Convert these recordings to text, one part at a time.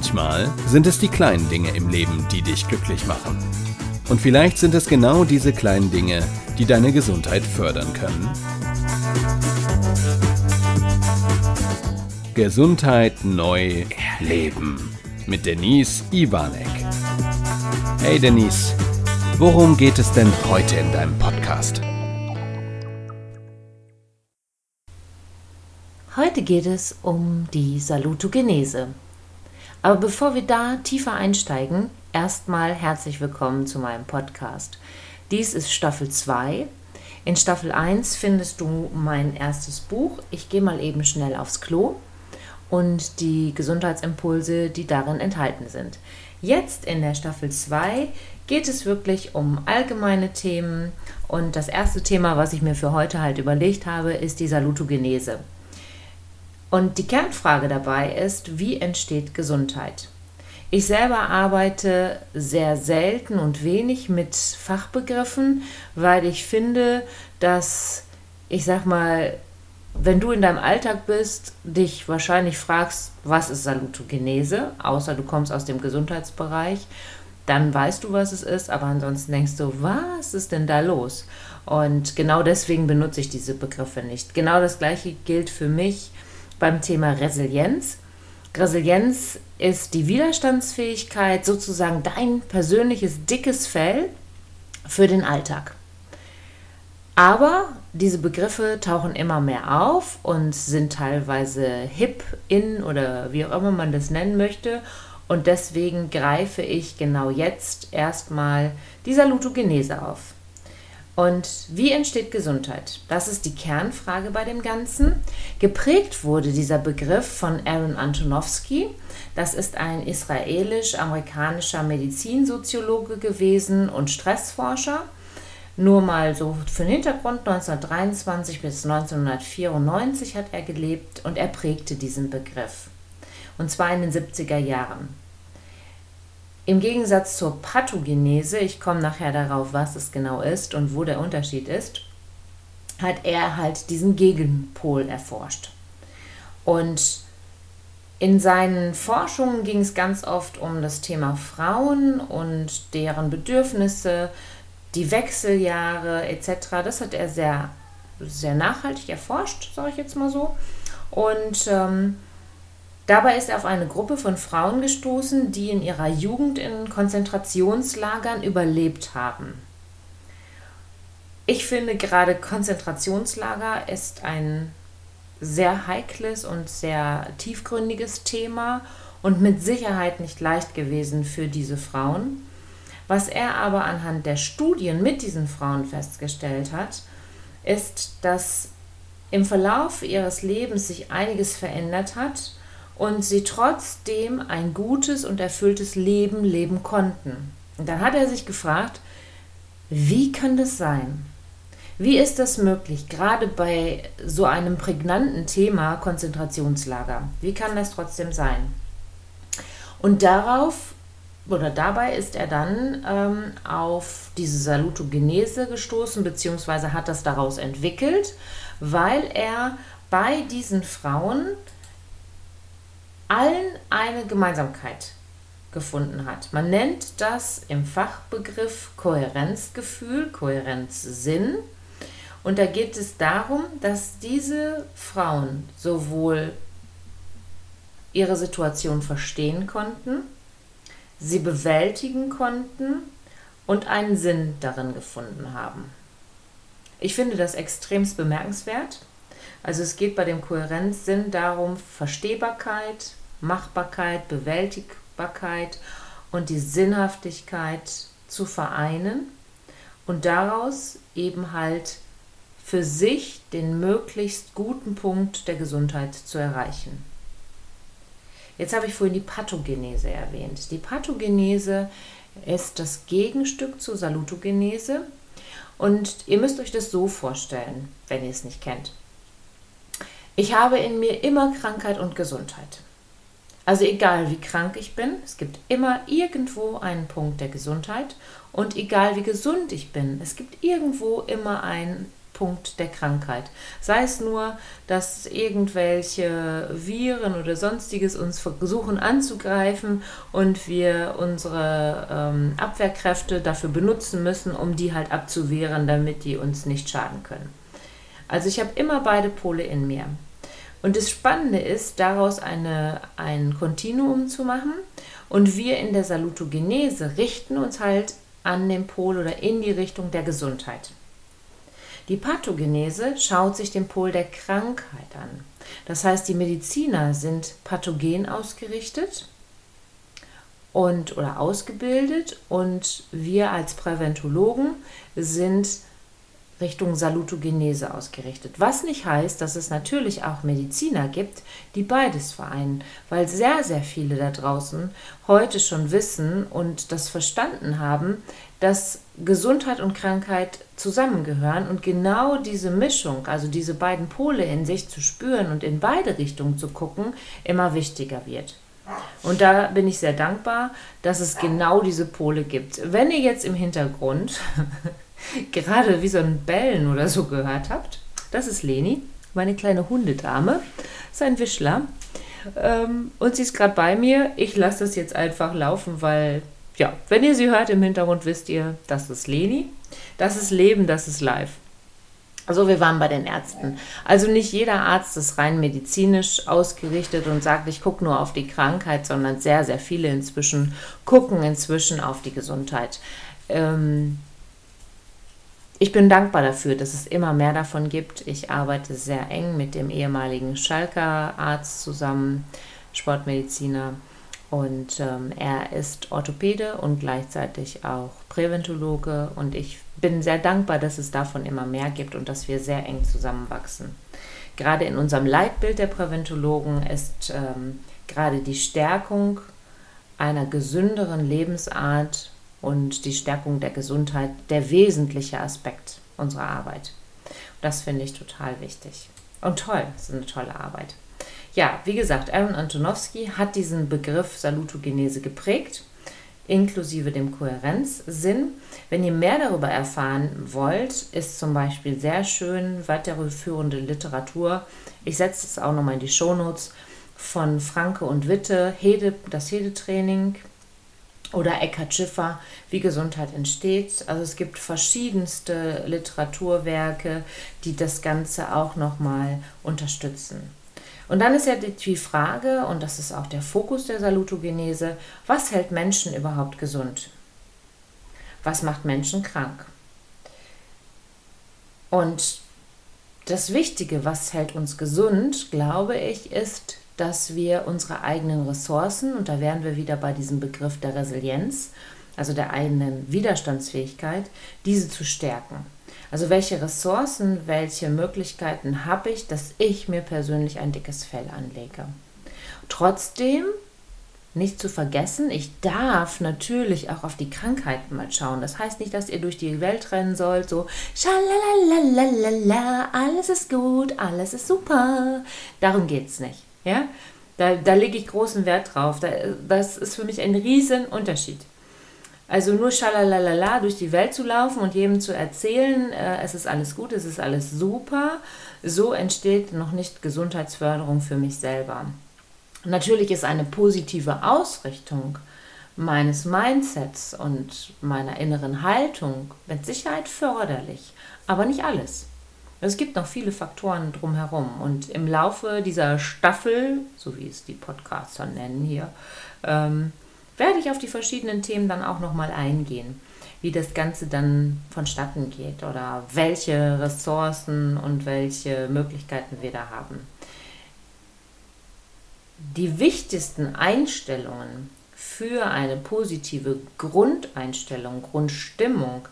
Manchmal sind es die kleinen Dinge im Leben, die dich glücklich machen. Und vielleicht sind es genau diese kleinen Dinge, die deine Gesundheit fördern können. Gesundheit neu erleben mit Denise Iwanek. Hey Denise, worum geht es denn heute in deinem Podcast? Heute geht es um die Salutogenese. Aber bevor wir da tiefer einsteigen, erstmal herzlich willkommen zu meinem Podcast. Dies ist Staffel 2. In Staffel 1 findest du mein erstes Buch. Ich gehe mal eben schnell aufs Klo und die Gesundheitsimpulse, die darin enthalten sind. Jetzt in der Staffel 2 geht es wirklich um allgemeine Themen und das erste Thema, was ich mir für heute halt überlegt habe, ist die Salutogenese. Und die Kernfrage dabei ist, wie entsteht Gesundheit? Ich selber arbeite sehr selten und wenig mit Fachbegriffen, weil ich finde, dass ich sag mal, wenn du in deinem Alltag bist, dich wahrscheinlich fragst, was ist Salutogenese, außer du kommst aus dem Gesundheitsbereich, dann weißt du, was es ist, aber ansonsten denkst du, was ist denn da los? Und genau deswegen benutze ich diese Begriffe nicht. Genau das gleiche gilt für mich beim Thema Resilienz. Resilienz ist die Widerstandsfähigkeit, sozusagen dein persönliches dickes Fell für den Alltag. Aber diese Begriffe tauchen immer mehr auf und sind teilweise hip, in oder wie auch immer man das nennen möchte. Und deswegen greife ich genau jetzt erstmal die Salutogenese auf. Und wie entsteht Gesundheit? Das ist die Kernfrage bei dem Ganzen. Geprägt wurde dieser Begriff von Aaron Antonowski. Das ist ein israelisch-amerikanischer Medizinsoziologe gewesen und Stressforscher. Nur mal so für den Hintergrund, 1923 bis 1994 hat er gelebt und er prägte diesen Begriff. Und zwar in den 70er Jahren. Im Gegensatz zur Pathogenese, ich komme nachher darauf, was es genau ist und wo der Unterschied ist, hat er halt diesen Gegenpol erforscht. Und in seinen Forschungen ging es ganz oft um das Thema Frauen und deren Bedürfnisse, die Wechseljahre etc. Das hat er sehr, sehr nachhaltig erforscht, sage ich jetzt mal so. Und ähm, Dabei ist er auf eine Gruppe von Frauen gestoßen, die in ihrer Jugend in Konzentrationslagern überlebt haben. Ich finde gerade Konzentrationslager ist ein sehr heikles und sehr tiefgründiges Thema und mit Sicherheit nicht leicht gewesen für diese Frauen. Was er aber anhand der Studien mit diesen Frauen festgestellt hat, ist, dass im Verlauf ihres Lebens sich einiges verändert hat und sie trotzdem ein gutes und erfülltes Leben leben konnten. Und dann hat er sich gefragt, wie kann das sein? Wie ist das möglich, gerade bei so einem prägnanten Thema Konzentrationslager? Wie kann das trotzdem sein? Und darauf oder dabei ist er dann ähm, auf diese Salutogenese gestoßen, beziehungsweise hat das daraus entwickelt, weil er bei diesen Frauen allen eine Gemeinsamkeit gefunden hat. Man nennt das im Fachbegriff Kohärenzgefühl, Kohärenzsinn. Und da geht es darum, dass diese Frauen sowohl ihre Situation verstehen konnten, sie bewältigen konnten und einen Sinn darin gefunden haben. Ich finde das extremst bemerkenswert. Also es geht bei dem Kohärenzsinn darum, Verstehbarkeit, Machbarkeit, Bewältigbarkeit und die Sinnhaftigkeit zu vereinen und daraus eben halt für sich den möglichst guten Punkt der Gesundheit zu erreichen. Jetzt habe ich vorhin die Pathogenese erwähnt. Die Pathogenese ist das Gegenstück zur Salutogenese und ihr müsst euch das so vorstellen, wenn ihr es nicht kennt. Ich habe in mir immer Krankheit und Gesundheit. Also egal wie krank ich bin, es gibt immer irgendwo einen Punkt der Gesundheit und egal wie gesund ich bin, es gibt irgendwo immer einen Tiefpunkt der Krankheit. Sei es nur, dass irgendwelche Viren oder sonstiges uns versuchen anzugreifen und wir unsere ähm, Abwehrkräfte dafür benutzen müssen, um die halt abzuwehren, damit die uns nicht schaden können. Also ich habe immer beide Pole in mir. Und das Spannende ist, daraus eine, ein Kontinuum zu machen. Und wir in der Salutogenese richten uns halt an den Pol oder in die Richtung der Gesundheit. Die Pathogenese schaut sich den Pol der Krankheit an. Das heißt, die Mediziner sind pathogen ausgerichtet und oder ausgebildet und wir als Präventologen sind Richtung Salutogenese ausgerichtet. Was nicht heißt, dass es natürlich auch Mediziner gibt, die beides vereinen, weil sehr, sehr viele da draußen heute schon wissen und das verstanden haben, dass Gesundheit und Krankheit zusammengehören und genau diese Mischung, also diese beiden Pole in sich zu spüren und in beide Richtungen zu gucken, immer wichtiger wird. Und da bin ich sehr dankbar, dass es genau diese Pole gibt. Wenn ihr jetzt im Hintergrund gerade wie so ein Bellen oder so gehört habt, das ist Leni, meine kleine Hundedame, ist ein Wischler. Ähm, und sie ist gerade bei mir. Ich lasse das jetzt einfach laufen, weil, ja, wenn ihr sie hört im Hintergrund, wisst ihr, das ist Leni. Das ist Leben, das ist live. Also wir waren bei den Ärzten. Also nicht jeder Arzt ist rein medizinisch ausgerichtet und sagt, ich gucke nur auf die Krankheit, sondern sehr, sehr viele inzwischen gucken inzwischen auf die Gesundheit. Ähm, ich bin dankbar dafür, dass es immer mehr davon gibt. Ich arbeite sehr eng mit dem ehemaligen Schalker Arzt zusammen, Sportmediziner. Und ähm, er ist Orthopäde und gleichzeitig auch Präventologe. Und ich bin sehr dankbar, dass es davon immer mehr gibt und dass wir sehr eng zusammenwachsen. Gerade in unserem Leitbild der Präventologen ist ähm, gerade die Stärkung einer gesünderen Lebensart und die Stärkung der Gesundheit der wesentliche Aspekt unserer Arbeit. Das finde ich total wichtig. Und toll, das ist eine tolle Arbeit. Ja, wie gesagt, Aaron Antonowski hat diesen Begriff Salutogenese geprägt, inklusive dem Kohärenzsinn. Wenn ihr mehr darüber erfahren wollt, ist zum Beispiel sehr schön weiterführende Literatur. Ich setze es auch nochmal in die Shownotes von Franke und Witte, Hede, das Hede-Training, oder Eckhard Schiffer, wie Gesundheit entsteht. Also es gibt verschiedenste Literaturwerke, die das Ganze auch nochmal unterstützen. Und dann ist ja die Frage, und das ist auch der Fokus der Salutogenese, was hält Menschen überhaupt gesund? Was macht Menschen krank? Und das Wichtige, was hält uns gesund, glaube ich, ist dass wir unsere eigenen Ressourcen, und da wären wir wieder bei diesem Begriff der Resilienz, also der eigenen Widerstandsfähigkeit, diese zu stärken. Also welche Ressourcen, welche Möglichkeiten habe ich, dass ich mir persönlich ein dickes Fell anlege. Trotzdem nicht zu vergessen, ich darf natürlich auch auf die Krankheiten mal schauen. Das heißt nicht, dass ihr durch die Welt rennen sollt, so schalalalala, alles ist gut, alles ist super. Darum geht es nicht. Ja? Da, da lege ich großen Wert drauf. Da, das ist für mich ein Riesenunterschied. Also nur schalalala durch die Welt zu laufen und jedem zu erzählen, äh, es ist alles gut, es ist alles super, so entsteht noch nicht Gesundheitsförderung für mich selber. Natürlich ist eine positive Ausrichtung meines Mindsets und meiner inneren Haltung mit Sicherheit förderlich, aber nicht alles. Es gibt noch viele Faktoren drumherum und im Laufe dieser Staffel, so wie es die Podcaster nennen hier, ähm, werde ich auf die verschiedenen Themen dann auch nochmal eingehen, wie das Ganze dann vonstatten geht oder welche Ressourcen und welche Möglichkeiten wir da haben. Die wichtigsten Einstellungen für eine positive Grundeinstellung, Grundstimmung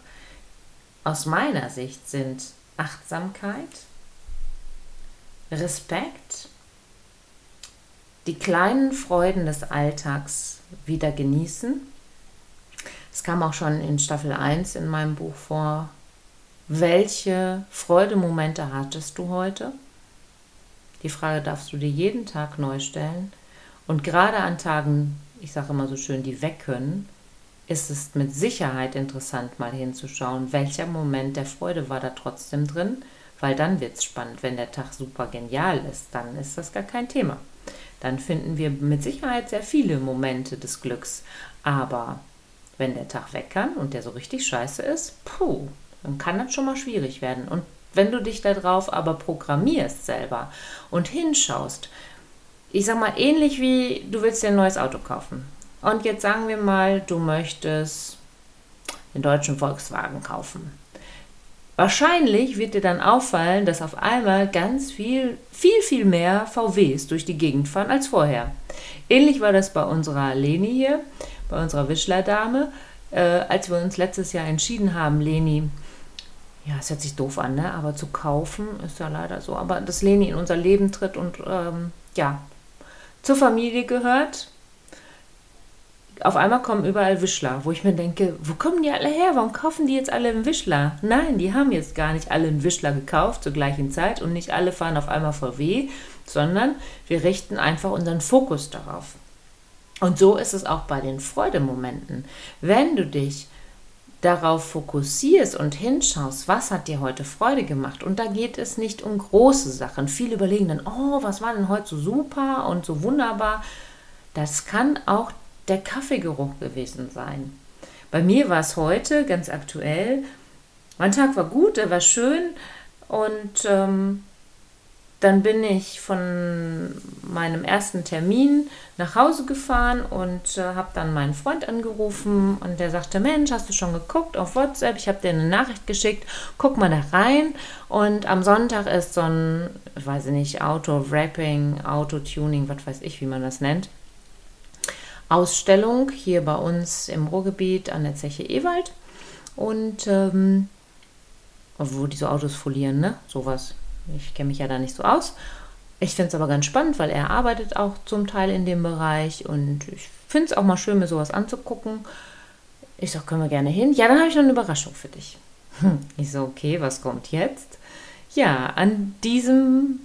aus meiner Sicht sind Achtsamkeit, Respekt, die kleinen Freuden des Alltags wieder genießen. Es kam auch schon in Staffel 1 in meinem Buch vor. Welche Freudemomente hattest du heute? Die Frage darfst du dir jeden Tag neu stellen. Und gerade an Tagen, ich sage immer so schön, die weg können, ist es mit Sicherheit interessant, mal hinzuschauen, welcher Moment der Freude war da trotzdem drin weil dann wird es spannend. Wenn der Tag super genial ist, dann ist das gar kein Thema. Dann finden wir mit Sicherheit sehr viele Momente des Glücks. Aber wenn der Tag weg kann und der so richtig scheiße ist, puh, dann kann das schon mal schwierig werden. Und wenn du dich darauf aber programmierst selber und hinschaust, ich sag mal, ähnlich wie du willst dir ein neues Auto kaufen. Und jetzt sagen wir mal, du möchtest den deutschen Volkswagen kaufen. Wahrscheinlich wird dir dann auffallen, dass auf einmal ganz viel, viel, viel mehr VWs durch die Gegend fahren als vorher. Ähnlich war das bei unserer Leni hier, bei unserer Wischler-Dame, äh, als wir uns letztes Jahr entschieden haben, Leni, ja, es hört sich doof an, ne? aber zu kaufen ist ja leider so, aber dass Leni in unser Leben tritt und ähm, ja, zur Familie gehört, auf einmal kommen überall Wischler, wo ich mir denke, wo kommen die alle her? Warum kaufen die jetzt alle einen Wischler? Nein, die haben jetzt gar nicht alle einen Wischler gekauft zur gleichen Zeit und nicht alle fahren auf einmal VW, sondern wir richten einfach unseren Fokus darauf. Und so ist es auch bei den Freudemomenten. Wenn du dich darauf fokussierst und hinschaust, was hat dir heute Freude gemacht. Und da geht es nicht um große Sachen. Viele überlegen dann, oh, was war denn heute so super und so wunderbar. Das kann auch der Kaffeegeruch gewesen sein. Bei mir war es heute ganz aktuell. Mein Tag war gut, er war schön und ähm, dann bin ich von meinem ersten Termin nach Hause gefahren und äh, habe dann meinen Freund angerufen und der sagte, Mensch, hast du schon geguckt auf WhatsApp? Ich habe dir eine Nachricht geschickt, guck mal da rein. Und am Sonntag ist so ein, ich weiß nicht, Auto-Wrapping, Auto-Tuning, was weiß ich, wie man das nennt. Ausstellung hier bei uns im Ruhrgebiet an der Zeche Ewald. Und ähm, wo diese Autos folieren, ne? Sowas. Ich kenne mich ja da nicht so aus. Ich finde es aber ganz spannend, weil er arbeitet auch zum Teil in dem Bereich und ich finde es auch mal schön, mir sowas anzugucken. Ich sage, können wir gerne hin. Ja, dann habe ich noch eine Überraschung für dich. Hm. Ich so, okay, was kommt jetzt? Ja, an diesem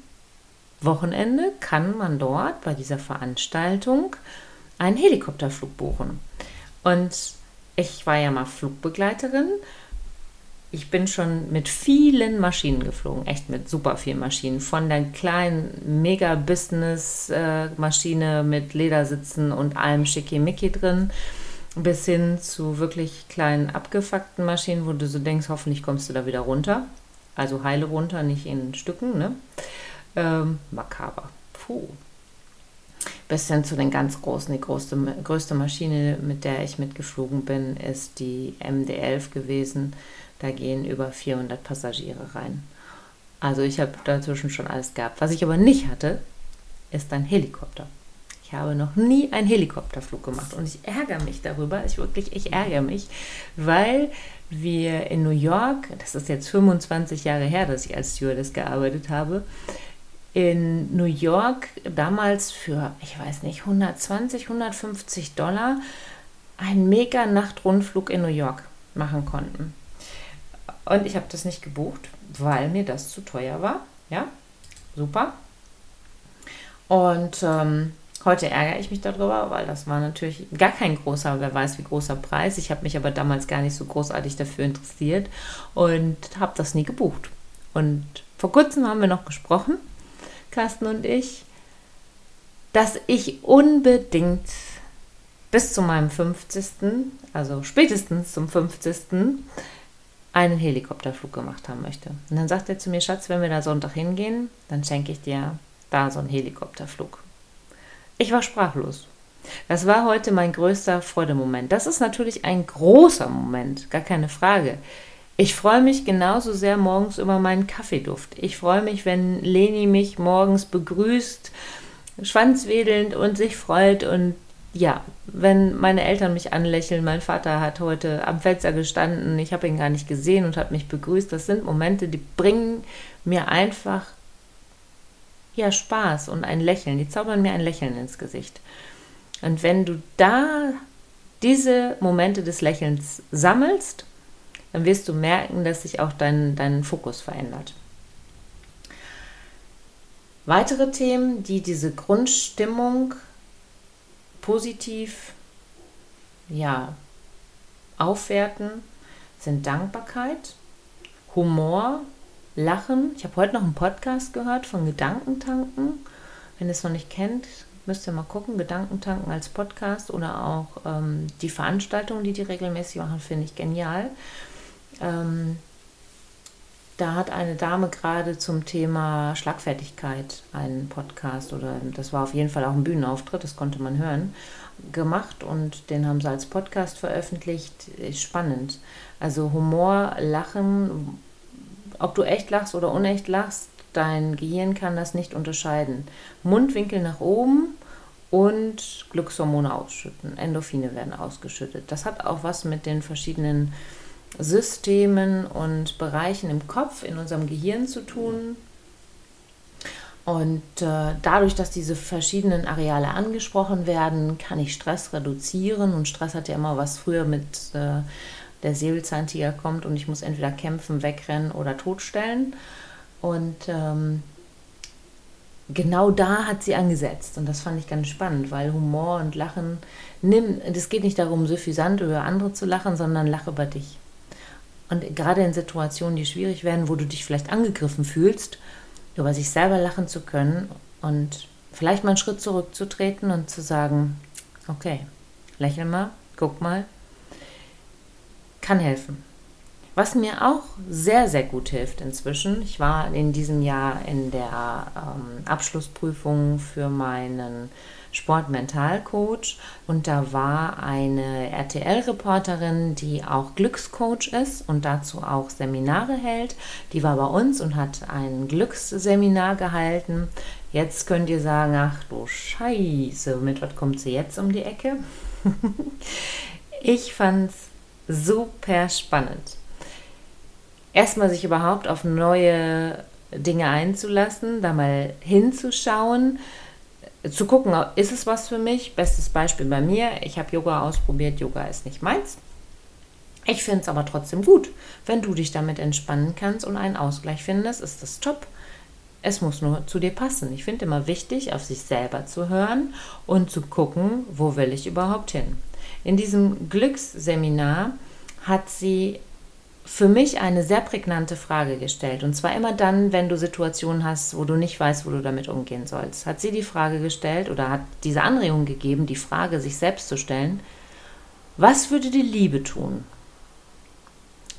Wochenende kann man dort bei dieser Veranstaltung einen Helikopterflug buchen. Und ich war ja mal Flugbegleiterin. Ich bin schon mit vielen Maschinen geflogen, echt mit super vielen Maschinen. Von der kleinen Mega-Business-Maschine mit Ledersitzen und allem Schickimicki drin, bis hin zu wirklich kleinen abgefuckten Maschinen, wo du so denkst, hoffentlich kommst du da wieder runter. Also heile runter, nicht in Stücken. Ne? Ähm, makaber. Puh bis hin zu den ganz großen. Die größte, größte Maschine, mit der ich mitgeflogen bin, ist die MD-11 gewesen. Da gehen über 400 Passagiere rein. Also ich habe dazwischen schon alles gehabt. Was ich aber nicht hatte, ist ein Helikopter. Ich habe noch nie einen Helikopterflug gemacht und ich ärgere mich darüber. Ich wirklich, ich ärgere mich, weil wir in New York, das ist jetzt 25 Jahre her, dass ich als Stewardess gearbeitet habe, in New York damals für, ich weiß nicht, 120, 150 Dollar einen mega Nachtrundflug in New York machen konnten. Und ich habe das nicht gebucht, weil mir das zu teuer war. Ja, super. Und ähm, heute ärgere ich mich darüber, weil das war natürlich gar kein großer, wer weiß wie großer Preis. Ich habe mich aber damals gar nicht so großartig dafür interessiert und habe das nie gebucht. Und vor kurzem haben wir noch gesprochen Carsten und ich, dass ich unbedingt bis zu meinem 50., also spätestens zum 50., einen Helikopterflug gemacht haben möchte. Und dann sagt er zu mir, Schatz, wenn wir da Sonntag hingehen, dann schenke ich dir da so einen Helikopterflug. Ich war sprachlos. Das war heute mein größter Freudemoment. Das ist natürlich ein großer Moment, gar keine Frage. Ich freue mich genauso sehr morgens über meinen Kaffeeduft. Ich freue mich, wenn Leni mich morgens begrüßt, schwanzwedelnd und sich freut. Und ja, wenn meine Eltern mich anlächeln, mein Vater hat heute am Fenster gestanden, ich habe ihn gar nicht gesehen und hat mich begrüßt. Das sind Momente, die bringen mir einfach ja Spaß und ein Lächeln. Die zaubern mir ein Lächeln ins Gesicht. Und wenn du da diese Momente des Lächelns sammelst, dann wirst du merken, dass sich auch dein, dein Fokus verändert. Weitere Themen, die diese Grundstimmung positiv ja, aufwerten, sind Dankbarkeit, Humor, Lachen. Ich habe heute noch einen Podcast gehört von Gedankentanken. Wenn ihr es noch nicht kennt, müsst ihr mal gucken. Gedankentanken als Podcast oder auch ähm, die Veranstaltungen, die die regelmäßig machen, finde ich genial. Ähm, da hat eine Dame gerade zum Thema Schlagfertigkeit einen Podcast oder das war auf jeden Fall auch ein Bühnenauftritt, das konnte man hören, gemacht und den haben sie als Podcast veröffentlicht. Ist spannend. Also Humor, Lachen, ob du echt lachst oder unecht lachst, dein Gehirn kann das nicht unterscheiden. Mundwinkel nach oben und Glückshormone ausschütten. Endorphine werden ausgeschüttet. Das hat auch was mit den verschiedenen Systemen und Bereichen im Kopf, in unserem Gehirn zu tun. Und äh, dadurch, dass diese verschiedenen Areale angesprochen werden, kann ich Stress reduzieren. Und Stress hat ja immer was früher mit äh, der Säbelzahntiger kommt und ich muss entweder kämpfen, wegrennen oder totstellen. Und ähm, genau da hat sie angesetzt. Und das fand ich ganz spannend, weil Humor und Lachen, es geht nicht darum, suffisant über andere zu lachen, sondern lach über dich. Und gerade in Situationen, die schwierig werden, wo du dich vielleicht angegriffen fühlst, über sich selber lachen zu können und vielleicht mal einen Schritt zurückzutreten und zu sagen, okay, lächel mal, guck mal, kann helfen. Was mir auch sehr, sehr gut hilft inzwischen, ich war in diesem Jahr in der ähm, Abschlussprüfung für meinen Sportmentalcoach und da war eine RTL-Reporterin, die auch Glückscoach ist und dazu auch Seminare hält. Die war bei uns und hat ein Glücksseminar gehalten. Jetzt könnt ihr sagen, ach du Scheiße, mit was kommt sie jetzt um die Ecke? ich fand's super spannend. Erstmal sich überhaupt auf neue Dinge einzulassen, da mal hinzuschauen, zu gucken, ist es was für mich? Bestes Beispiel bei mir, ich habe Yoga ausprobiert, Yoga ist nicht meins. Ich finde es aber trotzdem gut. Wenn du dich damit entspannen kannst und einen Ausgleich findest, ist das top. Es muss nur zu dir passen. Ich finde immer wichtig, auf sich selber zu hören und zu gucken, wo will ich überhaupt hin. In diesem Glücksseminar hat sie für mich eine sehr prägnante Frage gestellt. Und zwar immer dann, wenn du Situationen hast, wo du nicht weißt, wo du damit umgehen sollst. Hat sie die Frage gestellt oder hat diese Anregung gegeben, die Frage sich selbst zu stellen, was würde die Liebe tun?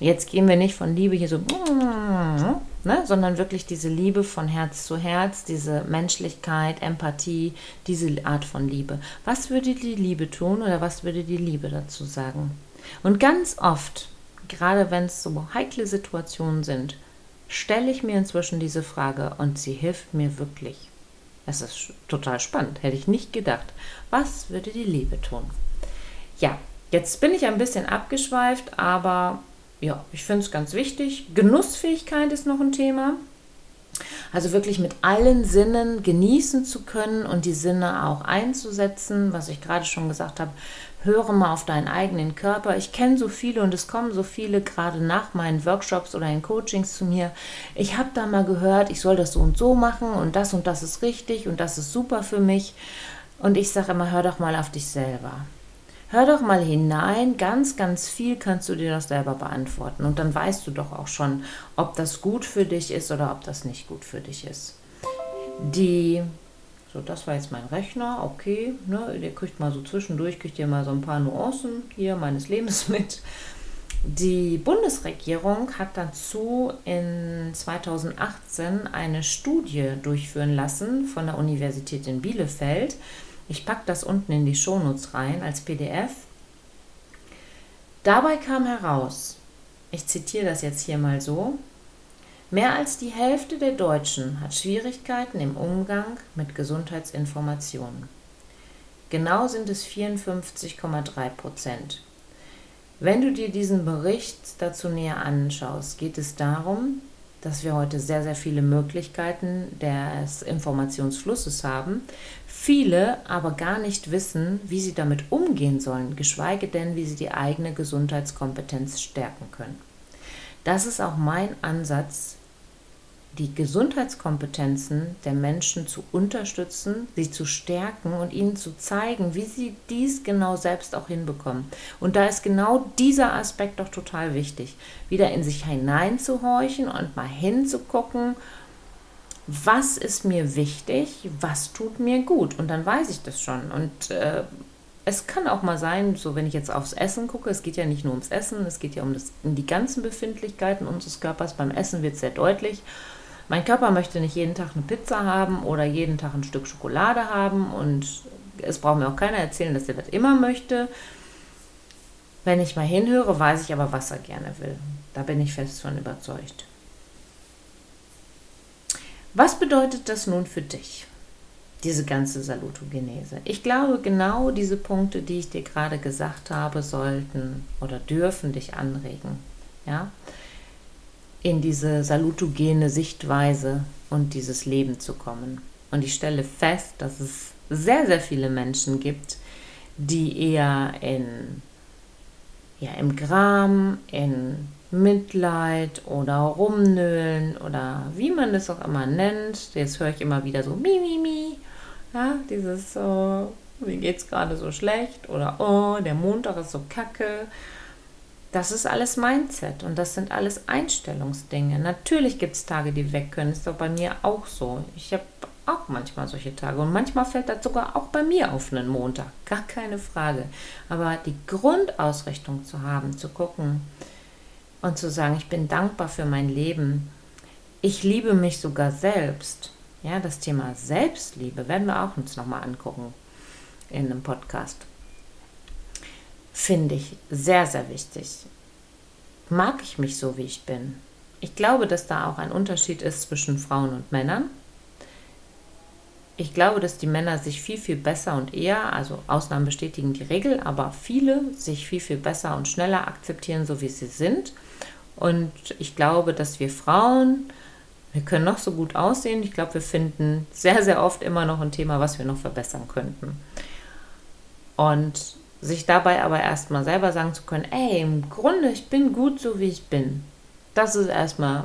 Jetzt gehen wir nicht von Liebe hier so, ne, sondern wirklich diese Liebe von Herz zu Herz, diese Menschlichkeit, Empathie, diese Art von Liebe. Was würde die Liebe tun oder was würde die Liebe dazu sagen? Und ganz oft gerade wenn es so heikle Situationen sind, stelle ich mir inzwischen diese Frage und sie hilft mir wirklich. Es ist total spannend, hätte ich nicht gedacht. Was würde die Liebe tun? Ja, jetzt bin ich ein bisschen abgeschweift, aber ja, ich finde es ganz wichtig. Genussfähigkeit ist noch ein Thema. Also wirklich mit allen Sinnen genießen zu können und die Sinne auch einzusetzen, was ich gerade schon gesagt habe, höre mal auf deinen eigenen Körper. Ich kenne so viele und es kommen so viele gerade nach meinen Workshops oder in Coachings zu mir. Ich habe da mal gehört, ich soll das so und so machen und das und das ist richtig und das ist super für mich. Und ich sage immer, hör doch mal auf dich selber. Hör doch mal hinein, ganz, ganz viel kannst du dir doch selber beantworten. Und dann weißt du doch auch schon, ob das gut für dich ist oder ob das nicht gut für dich ist. Die so, das war jetzt mein Rechner, okay. Ne, ihr kriegt mal so zwischendurch, kriegt ihr mal so ein paar Nuancen hier meines Lebens mit. Die Bundesregierung hat dazu in 2018 eine Studie durchführen lassen von der Universität in Bielefeld. Ich packe das unten in die Shownotes rein als PDF. Dabei kam heraus, ich zitiere das jetzt hier mal so, Mehr als die Hälfte der Deutschen hat Schwierigkeiten im Umgang mit Gesundheitsinformationen. Genau sind es 54,3 Prozent. Wenn du dir diesen Bericht dazu näher anschaust, geht es darum, dass wir heute sehr, sehr viele Möglichkeiten des Informationsflusses haben, viele aber gar nicht wissen, wie sie damit umgehen sollen, geschweige denn, wie sie die eigene Gesundheitskompetenz stärken können. Das ist auch mein Ansatz die Gesundheitskompetenzen der Menschen zu unterstützen, sie zu stärken und ihnen zu zeigen, wie sie dies genau selbst auch hinbekommen. Und da ist genau dieser Aspekt doch total wichtig, wieder in sich hineinzuhorchen und mal hinzugucken, was ist mir wichtig, was tut mir gut. Und dann weiß ich das schon. Und äh, es kann auch mal sein, so wenn ich jetzt aufs Essen gucke, es geht ja nicht nur ums Essen, es geht ja um, das, um die ganzen Befindlichkeiten unseres Körpers. Beim Essen wird es sehr deutlich. Mein Körper möchte nicht jeden Tag eine Pizza haben oder jeden Tag ein Stück Schokolade haben und es braucht mir auch keiner erzählen, dass er das immer möchte. Wenn ich mal hinhöre, weiß ich aber, was er gerne will. Da bin ich fest von überzeugt. Was bedeutet das nun für dich, diese ganze Salutogenese? Ich glaube, genau diese Punkte, die ich dir gerade gesagt habe, sollten oder dürfen dich anregen. Ja? In diese salutogene Sichtweise und dieses Leben zu kommen. Und ich stelle fest, dass es sehr, sehr viele Menschen gibt, die eher in, ja, im Gram, in Mitleid oder Rumnölen oder wie man das auch immer nennt. Jetzt höre ich immer wieder so mi, mi, mi. Ja, dieses so, mir geht's gerade so schlecht oder oh, der Montag ist so kacke das ist alles Mindset und das sind alles Einstellungsdinge. Natürlich gibt es Tage, die weg können. Ist doch bei mir auch so. Ich habe auch manchmal solche Tage und manchmal fällt das sogar auch bei mir auf einen Montag. Gar keine Frage. Aber die Grundausrichtung zu haben, zu gucken und zu sagen, ich bin dankbar für mein Leben. Ich liebe mich sogar selbst. Ja, das Thema Selbstliebe werden wir auch uns nochmal angucken in einem Podcast finde ich sehr, sehr wichtig. Mag ich mich so, wie ich bin? Ich glaube, dass da auch ein Unterschied ist zwischen Frauen und Männern. Ich glaube, dass die Männer sich viel, viel besser und eher, also Ausnahmen bestätigen die Regel, aber viele sich viel, viel besser und schneller akzeptieren, so wie sie sind. Und ich glaube, dass wir Frauen, wir können noch so gut aussehen. Ich glaube, wir finden sehr, sehr oft immer noch ein Thema, was wir noch verbessern könnten. Und sich dabei aber erstmal selber sagen zu können, ey, im Grunde, ich bin gut so, wie ich bin. Das ist erstmal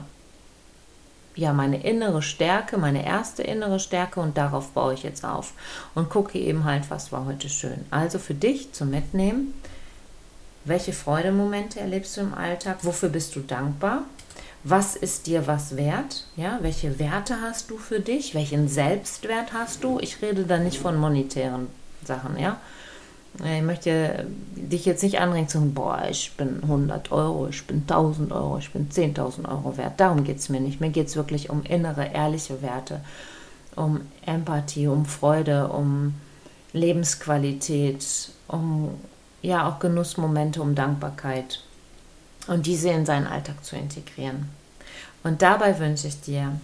ja meine innere Stärke, meine erste innere Stärke und darauf baue ich jetzt auf und gucke eben halt, was war heute schön. Also für dich zum Mitnehmen, welche Freudemomente erlebst du im Alltag? Wofür bist du dankbar? Was ist dir was wert? Ja, welche Werte hast du für dich? Welchen Selbstwert hast du? Ich rede da nicht von monetären Sachen, ja, ich möchte dich jetzt nicht anregen zu sagen, boah, ich bin 100 Euro, ich bin 1000 Euro, ich bin 10.000 Euro wert. Darum geht es mir nicht. Mir geht es wirklich um innere, ehrliche Werte, um Empathie, um Freude, um Lebensqualität, um ja auch Genussmomente, um Dankbarkeit und diese in seinen Alltag zu integrieren. Und dabei wünsche ich dir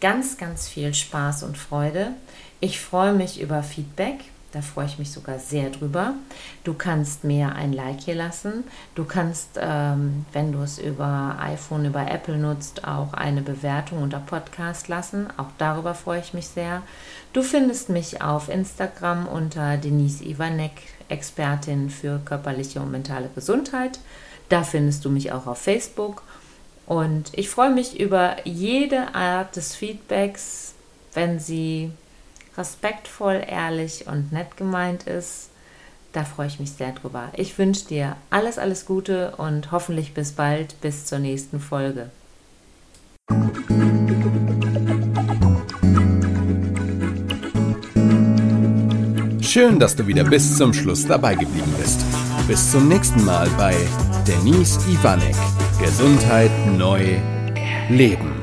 ganz, ganz viel Spaß und Freude. Ich freue mich über Feedback da freue ich mich sogar sehr drüber. Du kannst mir ein Like hier lassen. Du kannst, ähm, wenn du es über iPhone, über Apple nutzt, auch eine Bewertung unter Podcast lassen. Auch darüber freue ich mich sehr. Du findest mich auf Instagram unter Denise Ivanek, Expertin für körperliche und mentale Gesundheit. Da findest du mich auch auf Facebook. Und ich freue mich über jede Art des Feedbacks, wenn sie respektvoll, ehrlich und nett gemeint ist. Da freue ich mich sehr drüber. Ich wünsche dir alles, alles Gute und hoffentlich bis bald, bis zur nächsten Folge. Schön, dass du wieder bis zum Schluss dabei geblieben bist. Bis zum nächsten Mal bei Denise Ivanek. Gesundheit neu leben.